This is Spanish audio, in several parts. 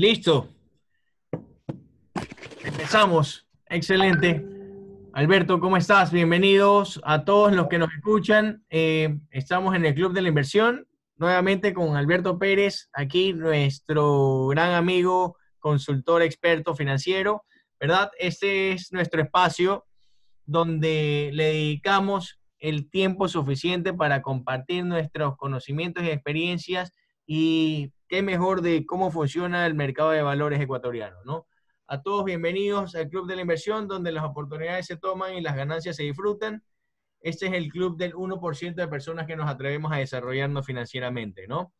Listo. Empezamos. Excelente. Alberto, ¿cómo estás? Bienvenidos a todos los que nos escuchan. Eh, estamos en el Club de la Inversión, nuevamente con Alberto Pérez, aquí nuestro gran amigo, consultor experto financiero, ¿verdad? Este es nuestro espacio donde le dedicamos el tiempo suficiente para compartir nuestros conocimientos y experiencias y qué mejor de cómo funciona el mercado de valores ecuatoriano, ¿no? A todos bienvenidos al Club de la Inversión, donde las oportunidades se toman y las ganancias se disfrutan. Este es el club del 1% de personas que nos atrevemos a desarrollarnos financieramente, ¿no?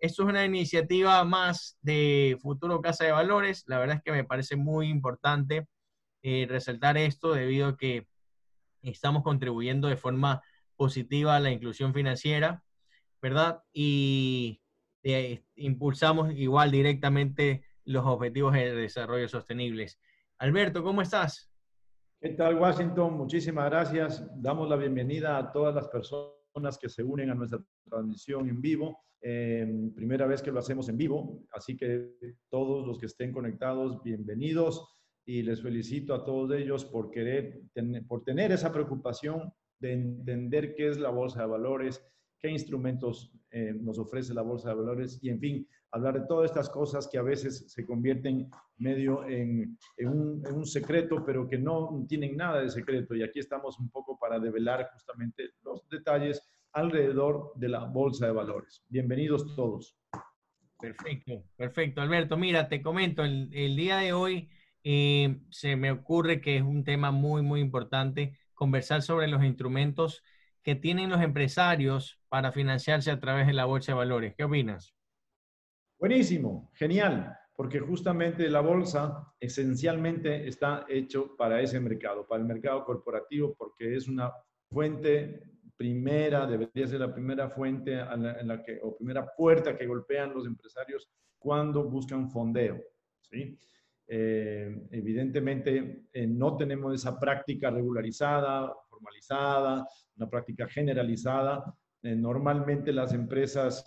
Esto es una iniciativa más de Futuro Casa de Valores. La verdad es que me parece muy importante eh, resaltar esto debido a que estamos contribuyendo de forma positiva a la inclusión financiera, ¿verdad? Y eh, impulsamos igual directamente los objetivos de desarrollo sostenibles. Alberto, ¿cómo estás? ¿Qué tal, Washington? Muchísimas gracias. Damos la bienvenida a todas las personas que se unen a nuestra transmisión en vivo. Eh, primera vez que lo hacemos en vivo, así que todos los que estén conectados, bienvenidos y les felicito a todos ellos por querer, por tener esa preocupación de entender qué es la bolsa de valores, qué instrumentos eh, nos ofrece la Bolsa de Valores y, en fin, hablar de todas estas cosas que a veces se convierten medio en, un, secreto, pero que no tienen nada de secreto. Y aquí estamos un poco para develar justamente los detalles alrededor de la Bolsa de Valores. Bienvenidos todos. Perfecto, perfecto. Alberto, mira, te comento, el, día de hoy eh, se me ocurre que es un tema muy, muy importante conversar sobre los instrumentos que tienen los empresarios para financiarse a través de la bolsa de valores. ¿Qué opinas? Buenísimo, genial, porque justamente la bolsa esencialmente está hecho para ese mercado, para el mercado corporativo, porque es una fuente primera, debería ser la primera fuente en la que, o primera puerta que golpean los empresarios cuando buscan fondeo. ¿sí? Eh, evidentemente, eh, no tenemos esa práctica regularizada, formalizada, una práctica generalizada. Eh, normalmente las empresas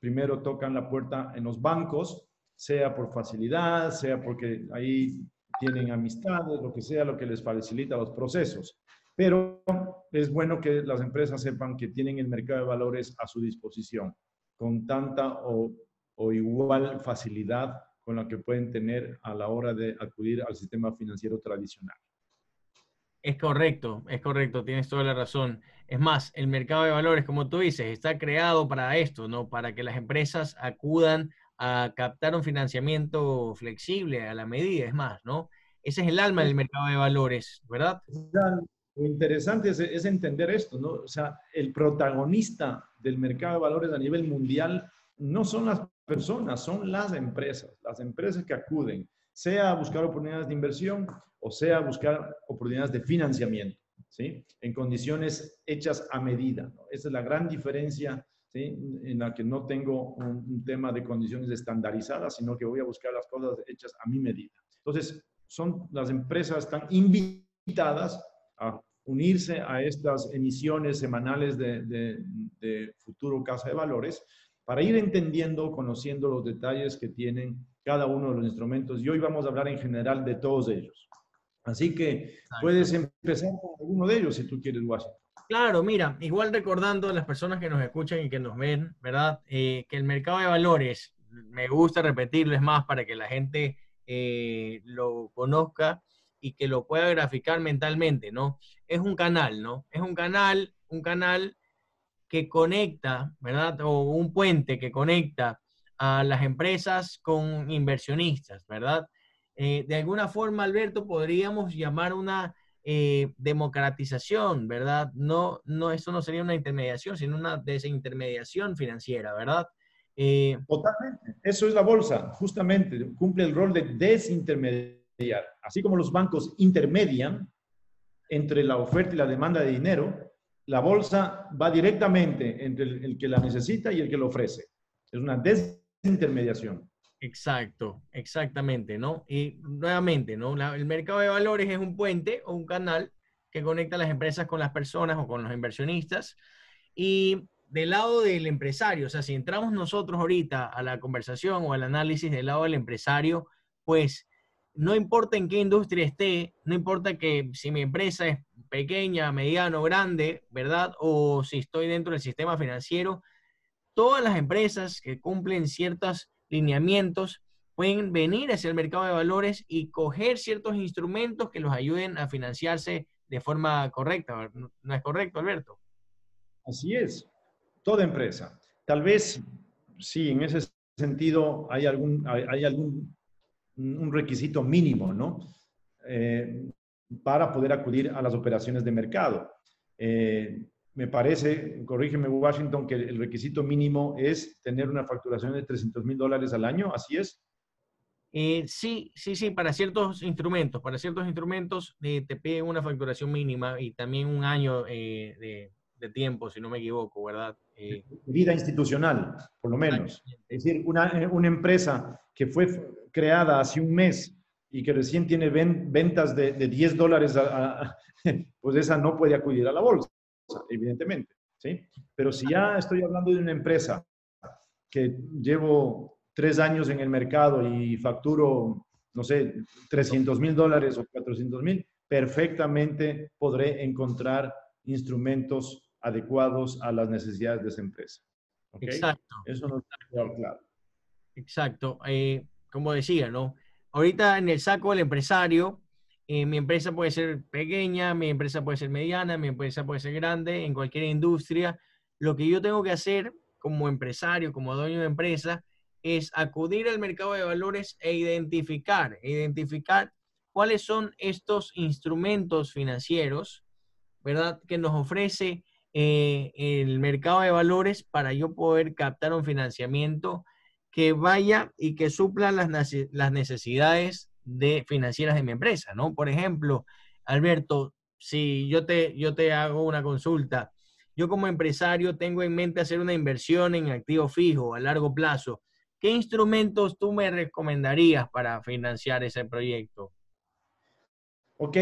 primero tocan la puerta en los bancos, sea por facilidad, sea porque ahí tienen amistades, lo que sea, lo que les facilita los procesos. Pero es bueno que las empresas sepan que tienen el mercado de valores a su disposición con tanta o, o igual facilidad con la que pueden tener a la hora de acudir al sistema financiero tradicional. Es correcto, es correcto, tienes toda la razón. Es más, el mercado de valores, como tú dices, está creado para esto, ¿no? Para que las empresas acudan a captar un financiamiento flexible a la medida, es más, ¿no? Ese es el alma del mercado de valores, ¿verdad? Lo interesante es, es entender esto, ¿no? O sea, el protagonista del mercado de valores a nivel mundial no son las personas, son las empresas, las empresas que acuden, sea a buscar oportunidades de inversión o sea a buscar oportunidades de financiamiento, ¿sí? En condiciones hechas a medida. Esa es la gran diferencia, ¿sí? En la que no tengo un, tema de condiciones estandarizadas, sino que voy a buscar las cosas hechas a mi medida. Entonces, son las empresas están invitadas a unirse a estas emisiones semanales de, de, de futuro casa de valores para ir entendiendo, conociendo los detalles que tienen cada uno de los instrumentos. Y hoy vamos a hablar en general de todos ellos. Así que puedes empezar con alguno de ellos si tú quieres, Washington. Claro, mira, igual recordando a las personas que nos escuchan y que nos ven, ¿verdad? Eh, que el mercado de valores, me gusta repetirlo, es más para que la gente eh, lo conozca y que lo pueda graficar mentalmente, ¿no? Es un canal, ¿no? Es un canal, un canal que conecta, ¿verdad? O un puente que conecta a las empresas con inversionistas, ¿verdad? Eh, de alguna forma, Alberto, podríamos llamar una eh, democratización, ¿verdad? No, no, eso no sería una intermediación, sino una desintermediación financiera, ¿verdad? Eh, Totalmente. Eso es la bolsa, justamente, cumple el rol de desintermediar. Así como los bancos intermedian entre la oferta y la demanda de dinero, la bolsa va directamente entre el, que la necesita y el que lo ofrece. Es una desintermediación. Exacto, exactamente, ¿no? Y nuevamente, ¿no? el mercado de valores es un puente o un canal que conecta las empresas con las personas o con los inversionistas. Y del lado del empresario, o sea, si entramos nosotros ahorita a la conversación o al análisis del lado del empresario, pues no importa en qué industria esté, no importa que si mi empresa es pequeña, mediano, grande, ¿verdad? O si estoy dentro del sistema financiero, todas las empresas que cumplen ciertos lineamientos pueden venir hacia el mercado de valores y coger ciertos instrumentos que los ayuden a financiarse de forma correcta. ¿No es correcto, Alberto? Así es, toda empresa. Tal vez, sí, en ese sentido hay algún, hay, algún un requisito mínimo, ¿no? Eh, para poder acudir a las operaciones de mercado. Eh, me parece, corrígeme Washington, que el requisito mínimo es tener una facturación de 300 mil dólares al año, ¿así es? Eh, sí, sí, sí, para ciertos instrumentos, para ciertos instrumentos te piden una facturación mínima y también un año de, de tiempo, si no me equivoco, ¿verdad? Eh, vida institucional, por lo menos. Es decir, una, eh, una, empresa que fue creada hace un mes y que recién tiene ventas de, de 10 dólares, pues esa no puede acudir a la bolsa, evidentemente. ¿sí? Pero si ya estoy hablando de una empresa que llevo tres años en el mercado y facturo, no sé, 300 mil dólares o 400 mil, perfectamente podré encontrar instrumentos adecuados a las necesidades de esa empresa. Exacto. Eso nos queda claro. Exacto. Eh, como decía, ¿no? Ahorita en el saco del empresario, eh, mi empresa puede ser pequeña, mi empresa puede ser mediana, mi empresa puede ser grande, en cualquier industria. Lo que yo tengo que hacer como empresario, como dueño de empresa, es acudir al mercado de valores e identificar, identificar cuáles son estos instrumentos financieros, ¿verdad? Que nos ofrece eh, el mercado de valores para yo poder captar un financiamiento que vaya y que supla las, necesidades de, financieras de mi empresa, ¿no? Por ejemplo, Alberto, si yo te, yo te hago una consulta, yo como empresario tengo en mente hacer una inversión en activo fijo a largo plazo. ¿Qué instrumentos tú me recomendarías para financiar ese proyecto? Ok,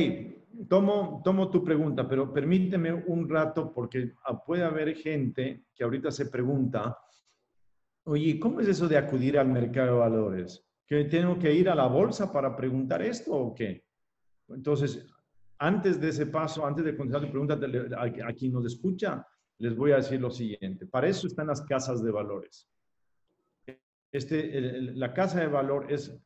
tomo, tomo tu pregunta, pero permíteme un rato porque puede haber gente que ahorita se pregunta, oye, ¿cómo es eso de acudir al mercado de valores? ¿Que tengo que ir a la bolsa para preguntar esto o qué? Entonces, antes de ese paso, antes de contestar tu pregunta a, quien nos escucha, les voy a decir lo siguiente. Para eso están las casas de valores. Este, la casa de valor es,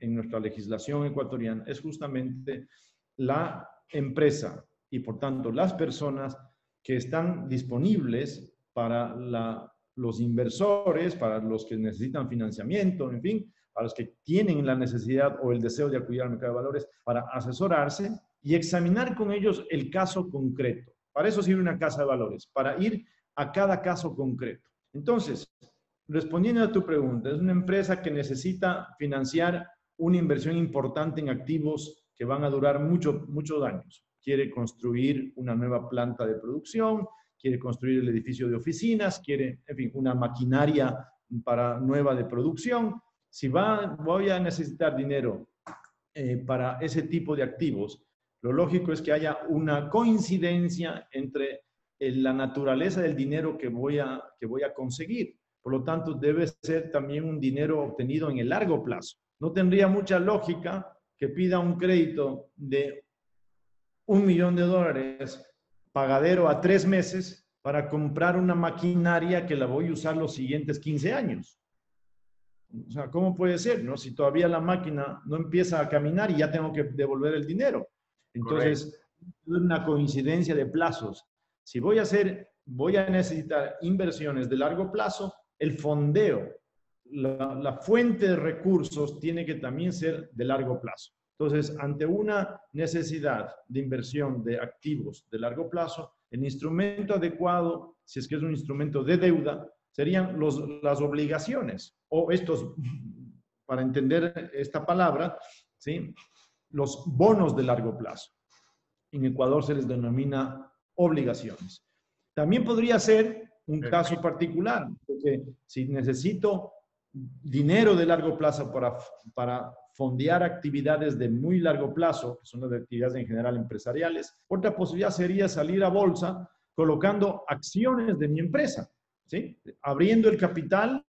en nuestra legislación ecuatoriana, es justamente la empresa y por tanto las personas que están disponibles para los inversores, para los que necesitan financiamiento, en fin, para los que tienen la necesidad o el deseo de acudir al mercado de valores para asesorarse y examinar con ellos el caso concreto. Para eso sirve una casa de valores, para ir a cada caso concreto. Entonces, respondiendo a tu pregunta, es una empresa que necesita financiar una inversión importante en activos que van a durar mucho, muchos años. Quiere construir una nueva planta de producción, quiere construir el edificio de oficinas, quiere, una maquinaria para nueva de producción. Si va, voy a necesitar dinero eh, para ese tipo de activos, lo lógico es que haya una coincidencia entre eh, la naturaleza del dinero que voy, a, que voy a conseguir. Por lo tanto, debe ser también un dinero obtenido en el largo plazo. No tendría mucha lógica que pida un crédito de un millón de dólares pagadero a tres meses para comprar una maquinaria que la voy a usar los siguientes 15 años. O sea, ¿cómo puede ser? No? Si todavía la máquina no empieza a caminar y ya tengo que devolver el dinero. Entonces, es una coincidencia de plazos. Si voy a hacer, voy a necesitar inversiones de largo plazo, el fondeo la, fuente de recursos tiene que también ser de largo plazo. Entonces, ante una necesidad de inversión de activos de largo plazo, el instrumento adecuado, si es que es un instrumento de deuda, serían los, las obligaciones o estos, para entender esta palabra, ¿sí? los bonos de largo plazo. En Ecuador se les denomina obligaciones. También podría ser un caso particular, porque si necesito dinero de largo plazo para, para fondear actividades de muy largo plazo, que son las actividades en general empresariales. Otra posibilidad sería salir a bolsa colocando acciones de mi empresa. ¿sí? Abriendo el capital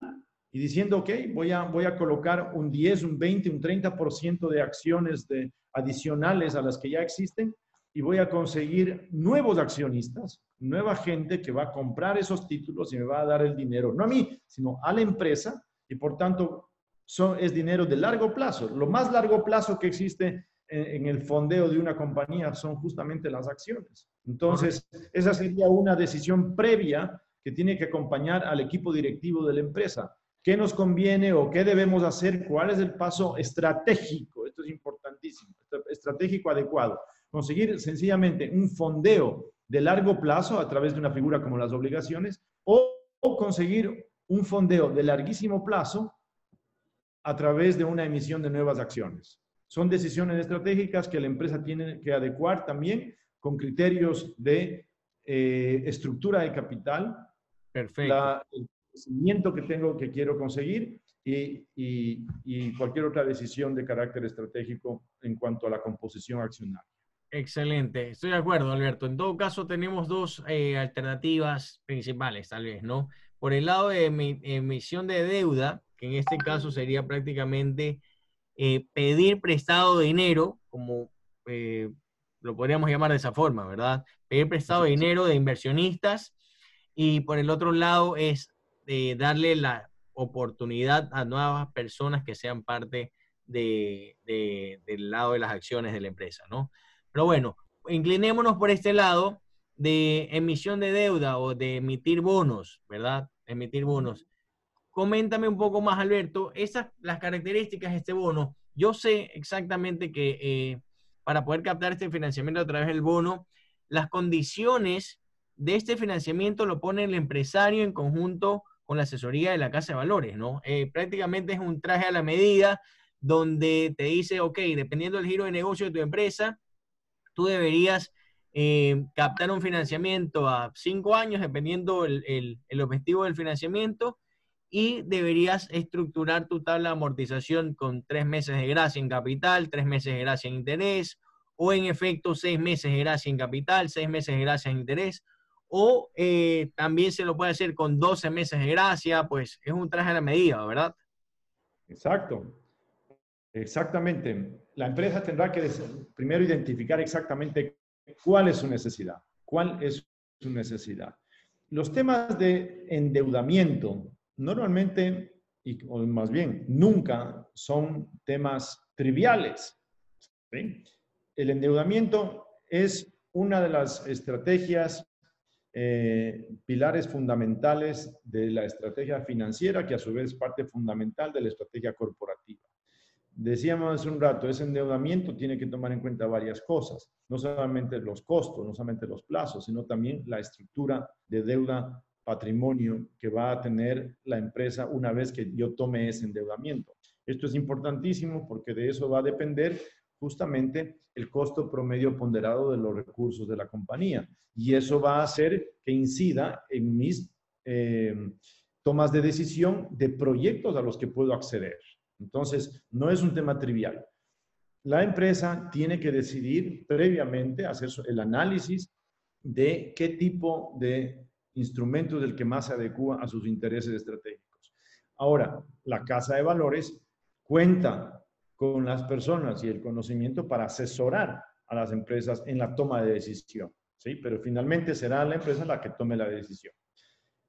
y diciendo, ok, voy a, voy a colocar un 10, un 20, un 30% de acciones de, adicionales a las que ya existen y voy a conseguir nuevos accionistas, nueva gente que va a comprar esos títulos y me va a dar el dinero, no a mí, sino a la empresa y por tanto son, es dinero de largo plazo. Lo más largo plazo que existe en, el fondeo de una compañía son justamente las acciones. Entonces, esa sería una decisión previa que tiene que acompañar al equipo directivo de la empresa. ¿Qué nos conviene o qué debemos hacer? ¿Cuál es el paso estratégico? Esto es importantísimo, estratégico adecuado. Conseguir sencillamente un fondeo de largo plazo a través de una figura como las obligaciones o, o conseguir un fondeo de larguísimo plazo a través de una emisión de nuevas acciones. Son decisiones estratégicas que la empresa tiene que adecuar también con criterios de eh, estructura de capital, Perfecto. el crecimiento que tengo, que quiero conseguir y, y, cualquier otra decisión de carácter estratégico en cuanto a la composición accionaria. Excelente, estoy de acuerdo, Alberto. En todo caso, tenemos dos eh, alternativas principales, tal vez, ¿no? Por el lado de emisión de deuda, que en este caso sería prácticamente eh, pedir prestado dinero, como eh, lo podríamos llamar de esa forma, ¿verdad? Pedir prestado dinero de inversionistas y por el otro lado es darle la oportunidad a nuevas personas que sean parte de, del lado de las acciones de la empresa, ¿no? Pero bueno, inclinémonos por este lado de emisión de deuda o de emitir bonos, ¿verdad? Emitir bonos coméntame un poco más, Alberto, esas, las características de este bono. Yo sé exactamente que eh, para poder captar este financiamiento a través del bono, las condiciones de este financiamiento lo pone el empresario en conjunto con la asesoría de la Casa de Valores, ¿no? Eh, prácticamente es un traje a la medida donde te dice, ok, dependiendo del giro de negocio de tu empresa, tú deberías eh, captar un financiamiento a cinco años, dependiendo el, el objetivo del financiamiento, y deberías estructurar tu tabla de amortización con tres meses de gracia en capital, tres meses de gracia en interés, o en efecto seis meses de gracia en capital, seis meses de gracia en interés, o eh, también se lo puede hacer con 12 meses de gracia, pues es un traje a la medida, ¿verdad? Exacto, exactamente. La empresa tendrá que primero identificar exactamente cuál es su necesidad, cuál es su necesidad. Los temas de endeudamiento normalmente, y, o más bien, nunca son temas triviales. El endeudamiento es una de las estrategias, eh, pilares fundamentales de la estrategia financiera, que a su vez es parte fundamental de la estrategia corporativa. Decíamos hace un rato, ese endeudamiento tiene que tomar en cuenta varias cosas, no solamente los costos, no solamente los plazos, sino también la estructura de deuda patrimonio que va a tener la empresa una vez que yo tome ese endeudamiento. Esto es importantísimo porque de eso va a depender justamente el costo promedio ponderado de los recursos de la compañía. Y eso va a hacer que incida en mis eh, tomas de decisión de proyectos a los que puedo acceder. Entonces, no es un tema trivial. La empresa tiene que decidir previamente, hacer el análisis de qué tipo de instrumento del que más se adecua a sus intereses estratégicos. Ahora, la Casa de Valores cuenta con las personas y el conocimiento para asesorar a las empresas en la toma de decisión, ¿sí? Pero finalmente será la empresa la que tome la decisión.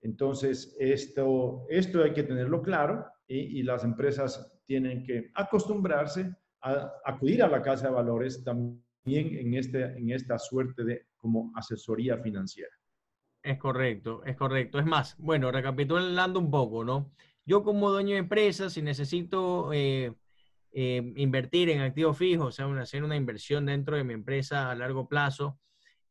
Entonces, esto, esto hay que tenerlo claro y, y las empresas tienen que acostumbrarse a acudir a la Casa de Valores también en, este, en esta suerte de como asesoría financiera. Es correcto, es correcto. Es más, bueno, recapitulando un poco, ¿no? Yo como dueño de empresa, si necesito eh, eh, invertir en activos fijos, o sea, hacer una inversión dentro de mi empresa a largo plazo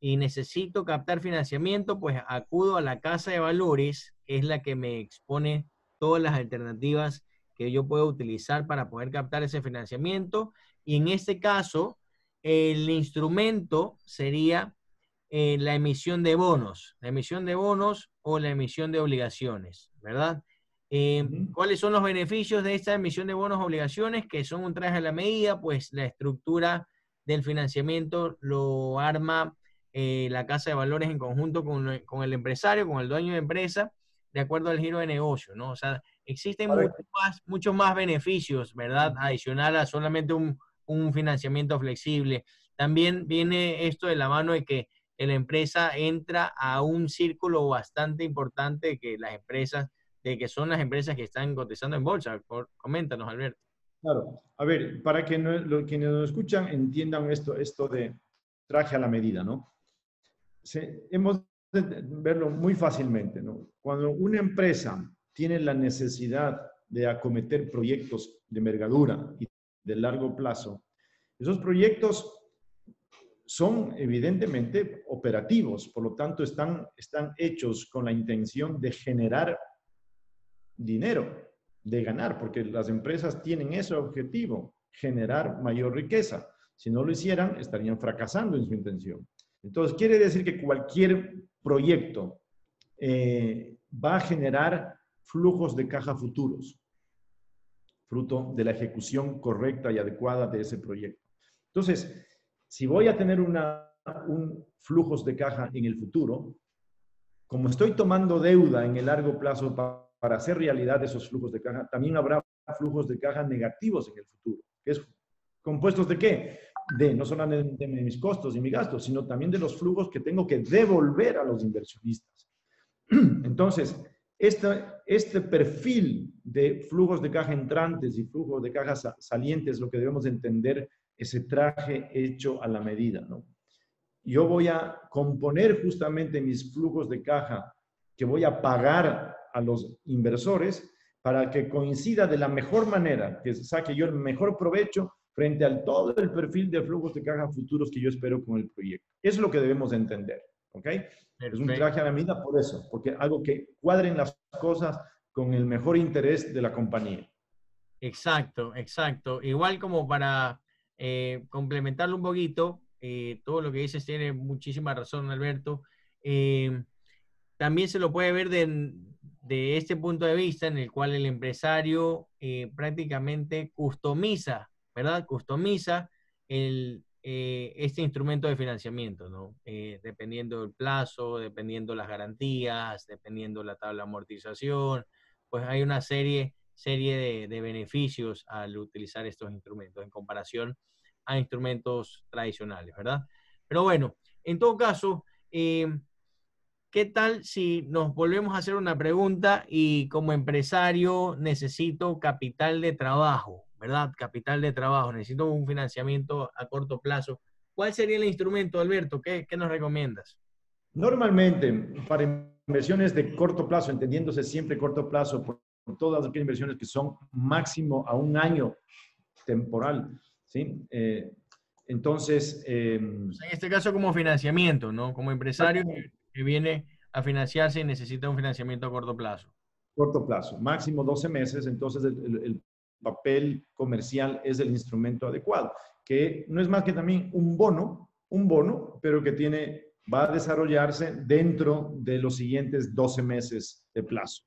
y necesito captar financiamiento, pues acudo a la casa de valores, que es la que me expone todas las alternativas que yo puedo utilizar para poder captar ese financiamiento. Y en este caso, el instrumento sería eh, la emisión de bonos, la emisión de bonos o la emisión de obligaciones, ¿verdad? Eh, ¿Cuáles son los beneficios de esta emisión de bonos o obligaciones? Que son un traje a la medida, pues la estructura del financiamiento lo arma eh, la casa de valores en conjunto con, con, el empresario, con el dueño de empresa. de acuerdo al giro de negocio, ¿no? O sea, existen muchos más, muchos más beneficios, ¿verdad? Adicional a solamente un, un financiamiento flexible. También viene esto de la mano de que la empresa entra a un círculo bastante importante que las empresas, de que son las empresas que están cotizando en bolsa. coméntanos, Alberto. Claro. A ver, para que los, quienes nos escuchan entiendan esto, esto de traje a la medida, ¿no? hemos de verlo muy fácilmente, ¿no? Cuando una empresa tiene la necesidad de acometer proyectos de envergadura y de largo plazo, esos proyectos son evidentemente operativos, por lo tanto están, están hechos con la intención de generar dinero, de ganar, porque las empresas tienen ese objetivo, generar mayor riqueza. Si no lo hicieran, estarían fracasando en su intención. Entonces, quiere decir que cualquier proyecto eh, va a generar flujos de caja futuros, fruto de la ejecución correcta y adecuada de ese proyecto. Entonces, si voy a tener un flujos de caja en el futuro, como estoy tomando deuda en el largo plazo para, hacer realidad esos flujos de caja, también habrá flujos de caja negativos en el futuro. ¿Es compuestos de qué? De no solamente de mis costos y mis gastos, sino también de los flujos que tengo que devolver a los inversionistas. Entonces, este, este perfil de flujos de caja entrantes y flujos de caja salientes, lo que debemos entender ese traje hecho a la medida, ¿no? Yo voy a componer justamente mis flujos de caja que voy a pagar a los inversores para que coincida de la mejor manera, que saque yo el mejor provecho frente al todo el perfil de flujos de caja futuros que yo espero con el proyecto. Es lo que debemos entender, ¿ok? Es un traje a la medida por eso, porque algo que cuadren las cosas con el mejor interés de la compañía. Exacto, exacto. Igual como para eh, complementarlo un poquito, eh, todo lo que dices tiene muchísima razón, Alberto. Eh, también se lo puede ver de, de, este punto de vista en el cual el empresario prácticamente customiza, ¿verdad? Customiza el, este instrumento de financiamiento, ¿no? dependiendo del plazo, dependiendo las garantías, dependiendo la tabla de amortización, pues hay una serie serie de, beneficios al utilizar estos instrumentos en comparación a instrumentos tradicionales, ¿verdad? Pero bueno, en todo caso, eh, ¿qué tal si nos volvemos a hacer una pregunta y como empresario necesito capital de trabajo, ¿verdad? Capital de trabajo, necesito un financiamiento a corto plazo. ¿Cuál sería el instrumento, Alberto? ¿Qué, qué nos recomiendas? Normalmente, para inversiones de corto plazo, entendiéndose siempre corto plazo, todas aquellas inversiones que son máximo a un año temporal, ¿sí? Eh, entonces... Em, en este caso como financiamiento, ¿no? Como empresario que, viene a financiarse y necesita un financiamiento a corto plazo. Corto plazo, máximo 12 meses, entonces el, papel comercial es el instrumento adecuado, que no es más que también un bono, un bono, pero que tiene, va a desarrollarse dentro de los siguientes 12 meses de plazo.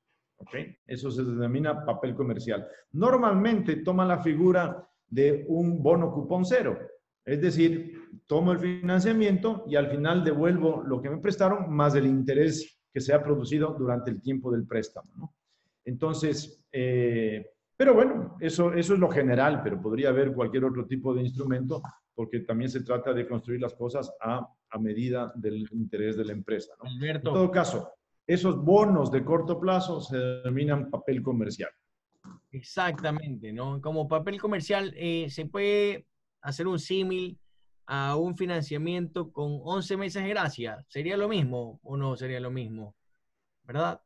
Eso se denomina papel comercial. Normalmente toma la figura de un bono cupón cero, es decir, tomo el financiamiento y al final devuelvo lo que me prestaron más el interés que se ha producido durante el tiempo del préstamo. Entonces, eh, pero bueno, eso, eso es lo general, pero podría haber cualquier otro tipo de instrumento porque también se trata de construir las cosas a, a medida del interés de la empresa. en todo caso, esos bonos de corto plazo se denominan papel comercial. Exactamente, ¿no? Como papel comercial eh, se puede hacer un símil a un financiamiento con 11 meses de gracia. ¿Sería lo mismo o no sería lo mismo? ¿Verdad?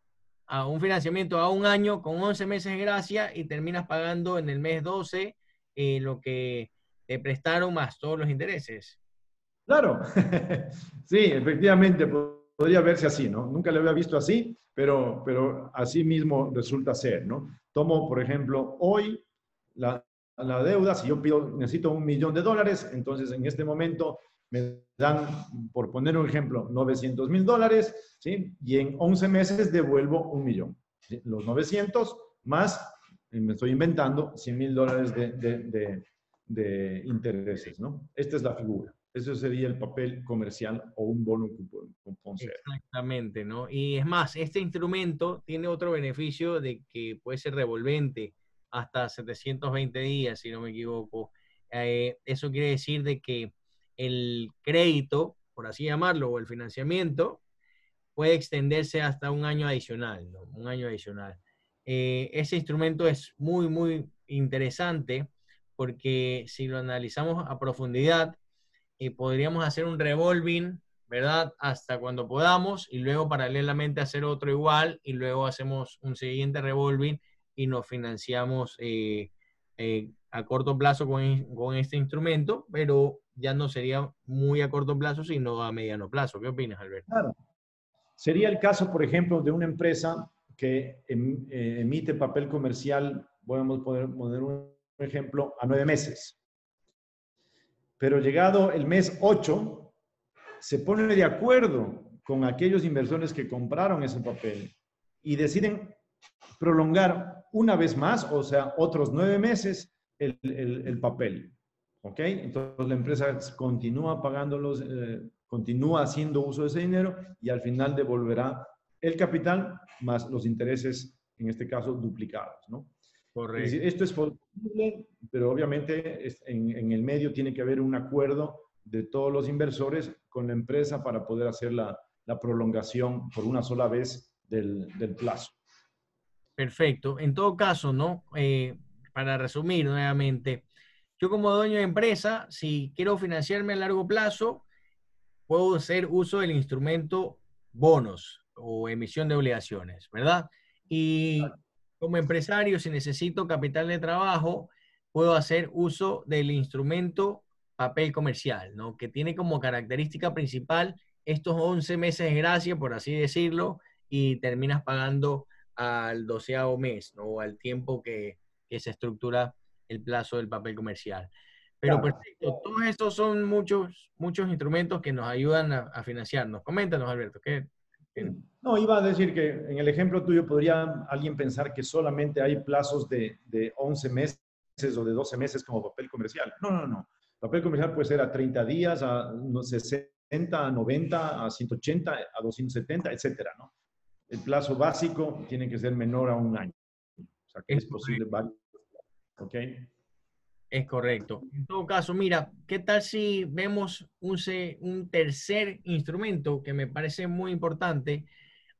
A un financiamiento a un año con 11 meses de gracia y terminas pagando en el mes 12 eh, lo que te prestaron más todos los intereses. Claro, sí, efectivamente podría verse así, ¿no? Nunca lo había visto así, pero, pero así mismo resulta ser, ¿no? Tomo, por ejemplo, hoy la, la deuda, si yo pido, necesito un millón de dólares, entonces en este momento me dan, por poner un ejemplo, 900 mil dólares, ¿sí? Y en 11 meses devuelvo un millón. Los 900 más, me estoy inventando, 100 mil dólares de, de, de, de, intereses, ¿no? Esta es la figura. Eso sería el papel comercial o un bono cero. Exactamente, ¿no? Y es más, este instrumento tiene otro beneficio de que puede ser revolvente hasta 720 días, si no me equivoco. Eh, eso quiere decir de que el crédito, por así llamarlo, o el financiamiento, puede extenderse hasta un año adicional. Un año adicional. Eh, ese instrumento es muy, muy interesante porque si lo analizamos a profundidad, y podríamos hacer un revolving, ¿verdad? Hasta cuando podamos y luego paralelamente hacer otro igual y luego hacemos un siguiente revolving y nos financiamos eh, eh, a corto plazo con, este instrumento, pero ya no sería muy a corto plazo, sino a mediano plazo. ¿Qué opinas, Alberto? Claro. Sería el caso, por ejemplo, de una empresa que em, eh, emite papel comercial, podemos poner, poner un ejemplo, a nueve meses. Pero llegado el mes 8, se pone de acuerdo con aquellos inversores que compraron ese papel y deciden prolongar una vez más, o sea, otros nueve meses, el, papel. ¿Ok? Entonces la empresa continúa pagando los, eh, continúa haciendo uso de ese dinero y al final devolverá el capital más los intereses, en este caso, duplicados, ¿no? Correcto. Esto es posible, pero obviamente en, el medio tiene que haber un acuerdo de todos los inversores con la empresa para poder hacer la, prolongación por una sola vez del, plazo. Perfecto. En todo caso, ¿no? Eh, para resumir nuevamente, yo como dueño de empresa, si quiero financiarme a largo plazo, puedo hacer uso del instrumento bonos o emisión de obligaciones, ¿verdad? Y como empresario, si necesito capital de trabajo, puedo hacer uso del instrumento papel comercial, ¿no? Que tiene como característica principal estos 11 meses de gracia, por así decirlo, y terminas pagando al doceavo mes, ¿no? O al tiempo que, se estructura el plazo del papel comercial. Pero perfecto, todos estos son muchos, muchos instrumentos que nos ayudan a, a financiarnos. Coméntanos, Alberto, ¿qué, no, iba a decir que en el ejemplo tuyo podría alguien pensar que solamente hay plazos de, de 11 meses o de 12 meses como papel comercial. No, no, no. Papel comercial puede ser a 30 días, a 60, a 90, a 180, a 270, etcétera, ¿no? El plazo básico tiene que ser menor a un año. O sea, que es, posible ¿Ok? Es correcto. En todo caso, mira, ¿qué tal si vemos un, un tercer instrumento que me parece muy importante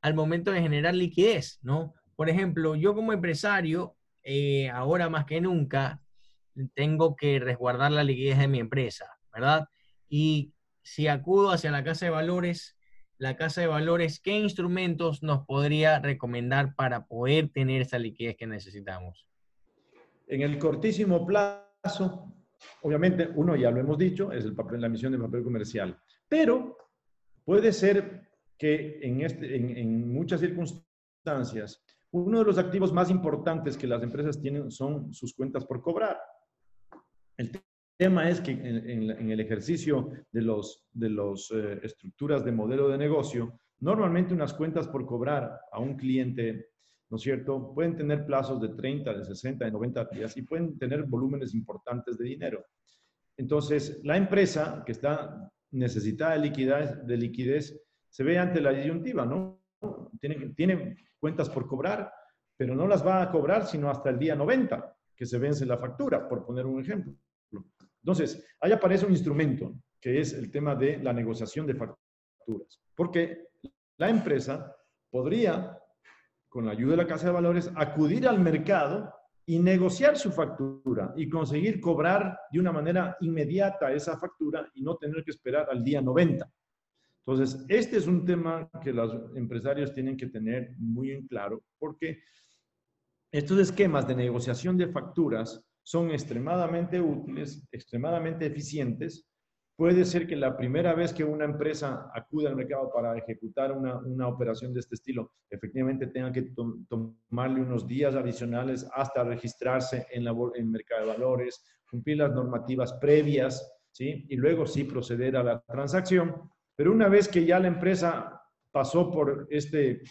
al momento de generar liquidez, ¿no? Por ejemplo, yo como empresario, eh, ahora más que nunca, tengo que resguardar la liquidez de mi empresa, ¿verdad? Y si acudo hacia la casa de valores, la casa de valores, ¿qué instrumentos nos podría recomendar para poder tener esa liquidez que necesitamos? En el cortísimo plazo, obviamente, uno ya lo hemos dicho, es el papel, la emisión de papel comercial, pero puede ser que en, este, en, muchas circunstancias, uno de los activos más importantes que las empresas tienen son sus cuentas por cobrar. El tema es que en, el ejercicio de las de los, eh, estructuras de modelo de negocio, normalmente unas cuentas por cobrar a un cliente ¿no es cierto? Pueden tener plazos de 30, de 60, de 90 días y pueden tener volúmenes importantes de dinero. Entonces, la empresa que está necesitada de liquidez, de liquidez se ve ante la disyuntiva, ¿no? Tiene, tiene cuentas por cobrar, pero no las va a cobrar sino hasta el día 90, que se vence la factura, por poner un ejemplo. Entonces, ahí aparece un instrumento, que es el tema de la negociación de facturas, porque la empresa podría con la ayuda de la Casa de Valores, acudir al mercado y negociar su factura y conseguir cobrar de una manera inmediata esa factura y no tener que esperar al día 90. Entonces, este es un tema que los empresarios tienen que tener muy en claro porque estos esquemas de negociación de facturas son extremadamente útiles, extremadamente eficientes Puede ser que la primera vez que una empresa acude al mercado para ejecutar una, una operación de este estilo, efectivamente tenga que tomarle unos días adicionales hasta registrarse en, el mercado de valores, cumplir las normativas previas, ¿sí? Y luego sí proceder a la transacción. Pero una vez que ya la empresa pasó por este,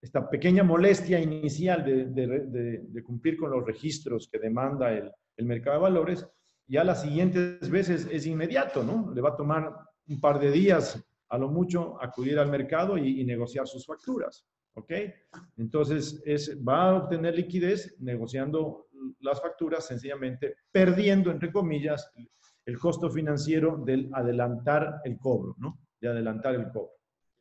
esta pequeña molestia inicial de, de cumplir con los registros que demanda el, el mercado de valores, ya las siguientes veces es inmediato, ¿no? Le va a tomar un par de días a lo mucho acudir al mercado y, negociar sus facturas, ¿ok? Entonces, es, va a obtener liquidez negociando las facturas, sencillamente perdiendo, entre comillas, el costo financiero del adelantar el cobro, ¿no? De adelantar el cobro.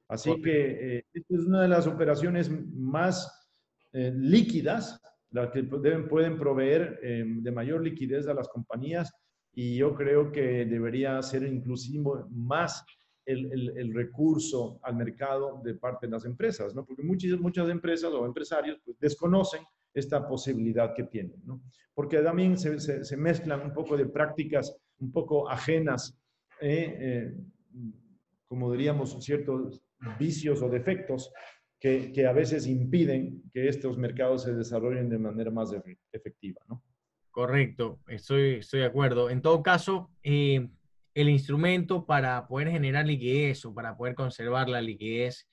Así que eh, esta es una de las operaciones más eh, líquidas, las que deben, pueden proveer eh, de mayor liquidez a las compañías y yo creo que debería ser inclusive más el, el, recurso al mercado de parte de las empresas, ¿no? Porque muchas, muchas empresas o empresarios pues, desconocen esta posibilidad que tienen, ¿no? Porque también se, se, mezclan un poco de prácticas un poco ajenas, eh, eh, como diríamos, ciertos vicios o defectos que, a veces impiden que estos mercados se desarrollen de manera más efectiva, ¿no? Correcto, estoy, estoy de acuerdo. En todo caso, eh, el instrumento para poder generar liquidez o para poder conservar la liquidez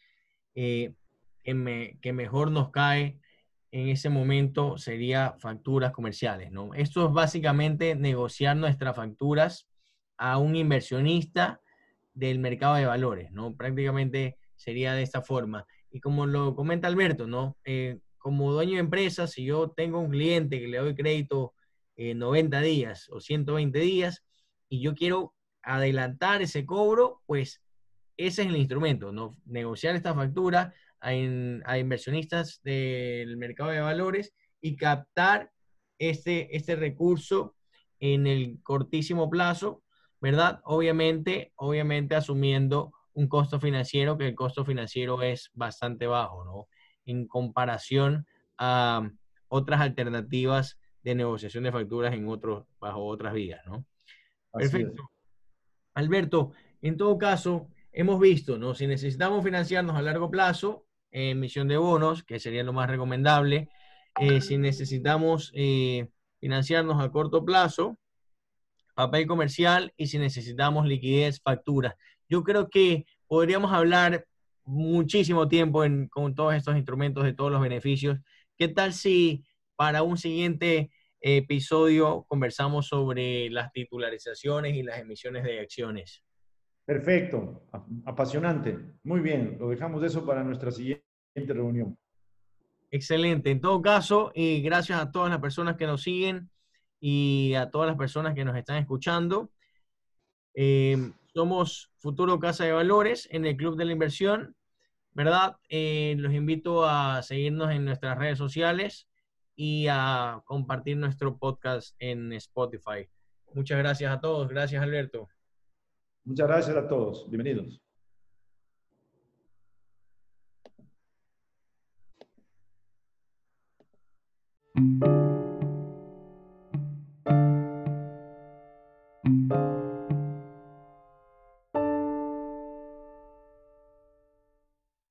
que, que mejor nos cae en ese momento sería facturas comerciales, ¿no? Esto es básicamente negociar nuestras facturas a un inversionista del mercado de valores, ¿no? Prácticamente sería de esta forma. Y como lo comenta Alberto, ¿no? Eh, como dueño de empresa, si yo tengo un cliente que le doy crédito en 90 días o 120 días y yo quiero adelantar ese cobro, pues ese es el instrumento, ¿no? Negociar esta factura a, inversionistas del mercado de valores y captar este, este recurso en el cortísimo plazo, ¿verdad? Obviamente, obviamente asumiendo un costo financiero, que el costo financiero es bastante bajo, ¿no? En comparación a otras alternativas de negociación de facturas en otros, bajo otras vías, ¿no? Perfecto. Alberto, en todo caso, hemos visto, ¿no? Si necesitamos financiarnos a largo plazo, emisión de bonos, que sería lo más recomendable. Eh, si necesitamos eh, financiarnos a corto plazo, papel comercial y si necesitamos liquidez, factura. Yo creo que podríamos hablar muchísimo tiempo con todos estos instrumentos de todos los beneficios. ¿Qué tal si para un siguiente episodio conversamos sobre las titularizaciones y las emisiones de acciones? Perfecto, apasionante. Muy bien, lo dejamos eso para nuestra siguiente reunión. Excelente. En todo caso, y gracias a todas las personas que nos siguen y a todas las personas que nos están escuchando. Eh, somos Futuro Casa de Valores en el Club de la Inversión, ¿verdad? Eh, los invito a seguirnos en nuestras redes sociales y a compartir nuestro podcast en Spotify. Muchas gracias a todos. Gracias, Alberto. Muchas gracias a todos. Bienvenidos.